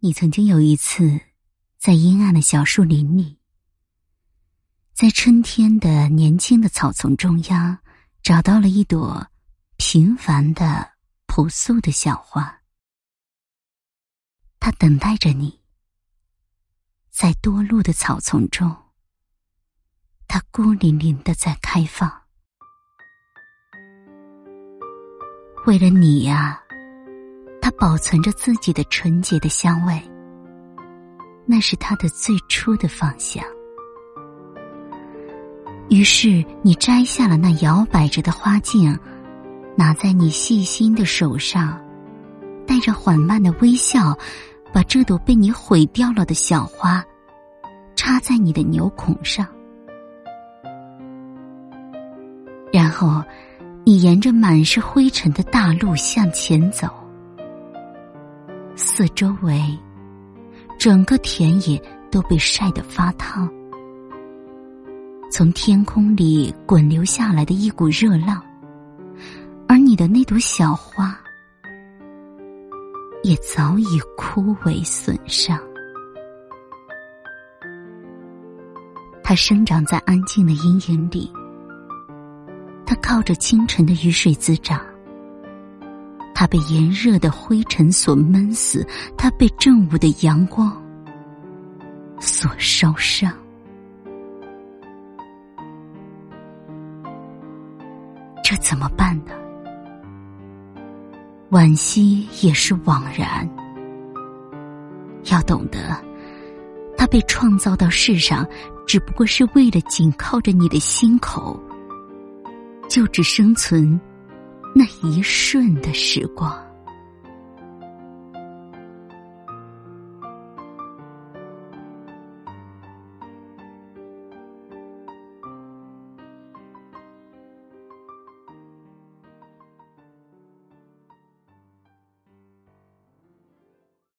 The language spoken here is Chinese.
你曾经有一次，在阴暗的小树林里，在春天的年轻的草丛中央，找到了一朵平凡的、朴素的小花。它等待着你，在多路的草丛中，它孤零零的在开放。为了你呀。它保存着自己的纯洁的香味，那是它的最初的方向。于是你摘下了那摇摆着的花茎，拿在你细心的手上，带着缓慢的微笑，把这朵被你毁掉了的小花插在你的纽孔上，然后你沿着满是灰尘的大路向前走。四周围，整个田野都被晒得发烫。从天空里滚流下来的一股热浪，而你的那朵小花也早已枯萎损伤。它生长在安静的阴影里，它靠着清晨的雨水滋长。它被炎热的灰尘所闷死，它被正午的阳光所烧伤。这怎么办呢？惋惜也是枉然。要懂得，它被创造到世上，只不过是为了紧靠着你的心口，就只生存。那一瞬的时光。